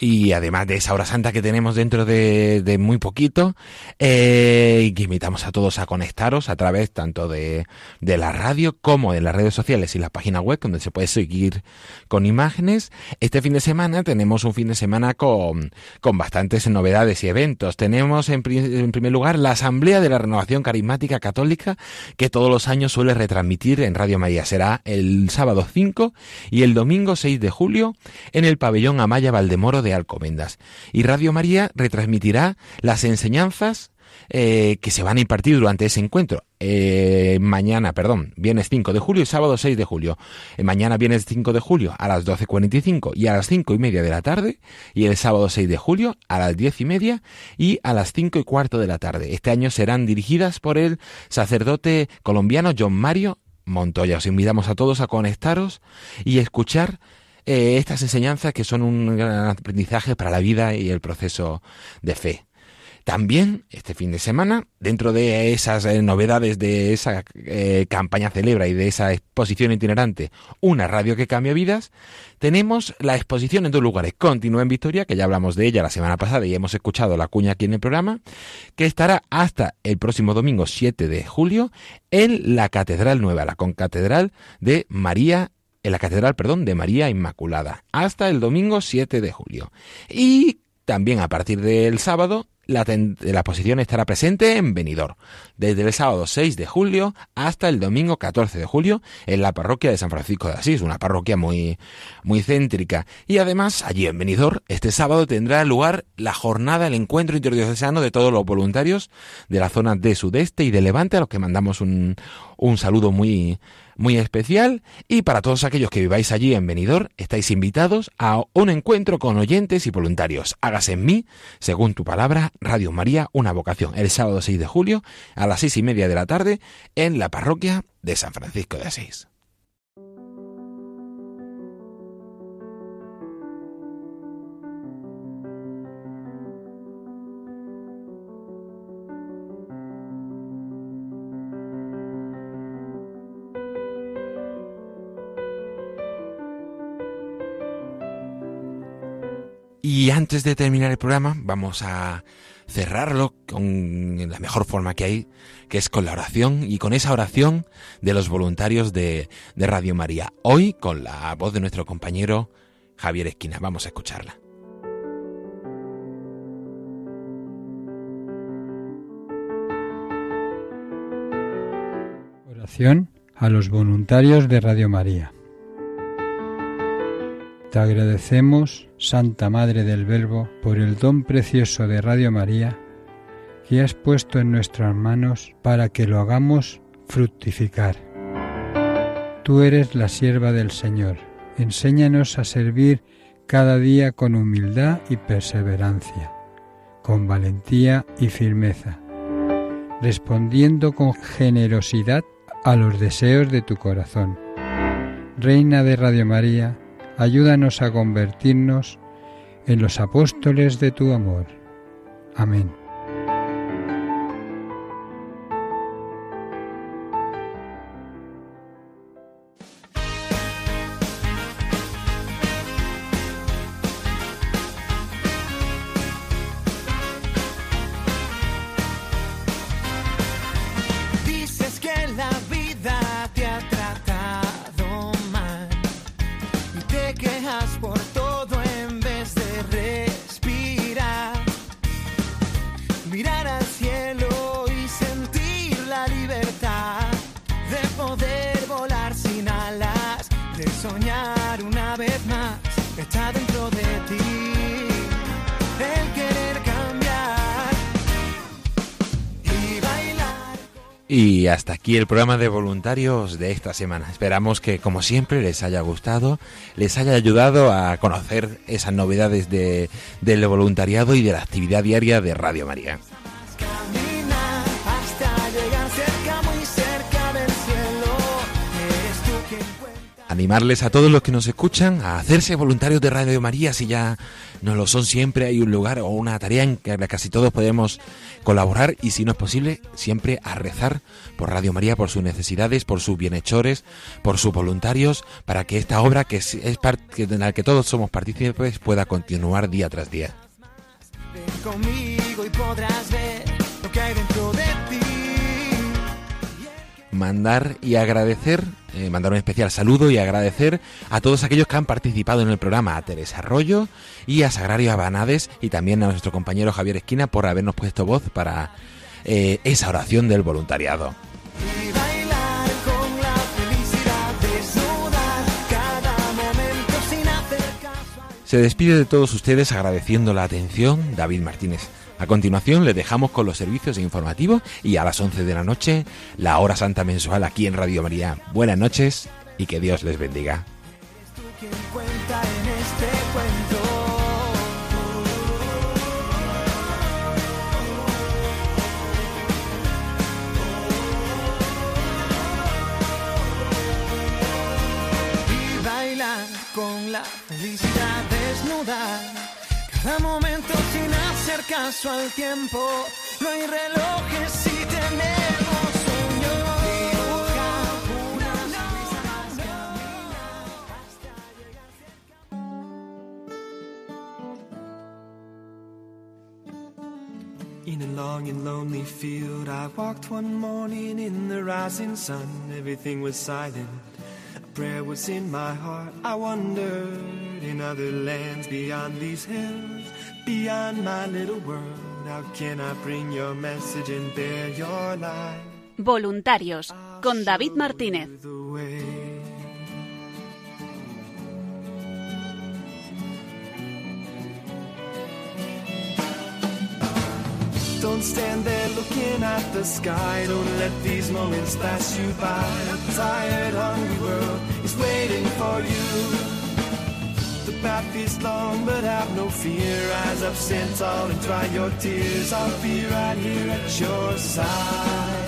Y además de esa hora santa que tenemos dentro de, muy poquito, eh, invitamos a todos a conectaros a través tanto de, de la radio como de las redes sociales y la página web donde se puede seguir con imágenes. Este fin de semana tenemos un fin de semana con, con bastantes novedades y eventos. Tenemos en, en primer lugar la Asamblea de la Renovación Carismática Católica que todos los años suele retransmitir en Radio María. Será el sábado 5 y el domingo 6 de julio en el pabellón Amaya Valdemoro de Alcobendas. Y Radio María retransmitirá las enseñanzas eh, que se van a impartir durante ese encuentro. Eh, mañana, perdón, viernes 5 de julio y sábado 6 de julio. Eh, mañana viernes 5 de julio a las 12.45 y a las 5 y media de la tarde. Y el sábado 6 de julio a las 10 y media y a las 5 y cuarto de la tarde. Este año serán dirigidas por el sacerdote colombiano John Mario Montoya. Os invitamos a todos a conectaros y escuchar eh, estas enseñanzas que son un gran aprendizaje para la vida y el proceso de fe. También este fin de semana, dentro de esas eh, novedades de esa eh, campaña Celebra y de esa exposición itinerante, una radio que cambia vidas, tenemos la exposición en dos lugares. Continúa en Victoria, que ya hablamos de ella la semana pasada y hemos escuchado la cuña aquí en el programa, que estará hasta el próximo domingo 7 de julio en la Catedral Nueva, la concatedral de María en la Catedral, perdón, de María Inmaculada, hasta el domingo 7 de julio. Y también a partir del sábado, la, la exposición estará presente en Benidorm, desde el sábado 6 de julio hasta el domingo 14 de julio en la parroquia de San Francisco de Asís, una parroquia muy, muy céntrica. Y además, allí en Benidorm, este sábado tendrá lugar la jornada, el encuentro interdiocesano de todos los voluntarios de la zona de sudeste y de levante, a los que mandamos un, un saludo muy, muy especial y para todos aquellos que viváis allí en Benidorm estáis invitados a un encuentro con oyentes y voluntarios. Hágase en mí, según tu palabra, Radio María, una vocación, el sábado 6 de julio las seis y media de la tarde en la parroquia de San Francisco de Asís. Y antes de terminar el programa, vamos a cerrarlo con la mejor forma que hay, que es con la oración y con esa oración de los voluntarios de, Radio María. Hoy con la voz de nuestro compañero Javier Esquina. Vamos a escucharla. Oración a los voluntarios de Radio María. Te agradecemos, Santa Madre del Verbo, por el don precioso de Radio María que has puesto en nuestras manos para que lo hagamos fructificar. Tú eres la sierva del Señor. Enséñanos a servir cada día con humildad y perseverancia, con valentía y firmeza, respondiendo con generosidad a los deseos de tu corazón. Reina de Radio María, ayúdanos a convertirnos en los apóstoles de tu amor. Amén. Aquí el programa de voluntarios de esta semana. Esperamos que, como siempre, les haya gustado, les haya ayudado a conocer esas novedades de, del voluntariado y de la actividad diaria de Radio María. Animarles a todos los que nos escuchan a hacerse voluntarios de Radio María si ya no lo son siempre hay un lugar o una tarea en que casi todos podemos colaborar y si no es posible siempre a rezar por Radio María por sus necesidades por sus bienhechores por sus voluntarios para que esta obra que es, parte en la que todos somos partícipes pueda continuar día tras día. Conmigo y podrás ver lo que hay dentro mandar y agradecer, eh, mandar un especial saludo y agradecer a todos aquellos que han participado en el programa, a Teresa Arroyo y a Sagrario Abanades y también a nuestro compañero Javier Esquina por habernos puesto voz para eh, esa oración del voluntariado. Se despide de todos ustedes agradeciendo la atención David Martínez. A continuación le dejamos con los servicios informativos y a las 11 de la noche la hora santa mensual aquí en Radio María. Buenas noches y que Dios les bendiga. con la desnuda, hacer caso al tiempo. No hay relojes si tenemos sueños. In a long and lonely field, I walked one morning in the rising sun. Everything was silent. A prayer was in my heart. I wondered in other lands beyond these hills, beyond my little world. How can I bring your message and bear your light? Voluntarios con David Martínez. Don't stand there looking at the sky. Don't let these moments pass you by. A tired, hungry world is waiting for you. The path is long, but have no fear. Rise up, tall, and dry your tears. I'll be right here at your side.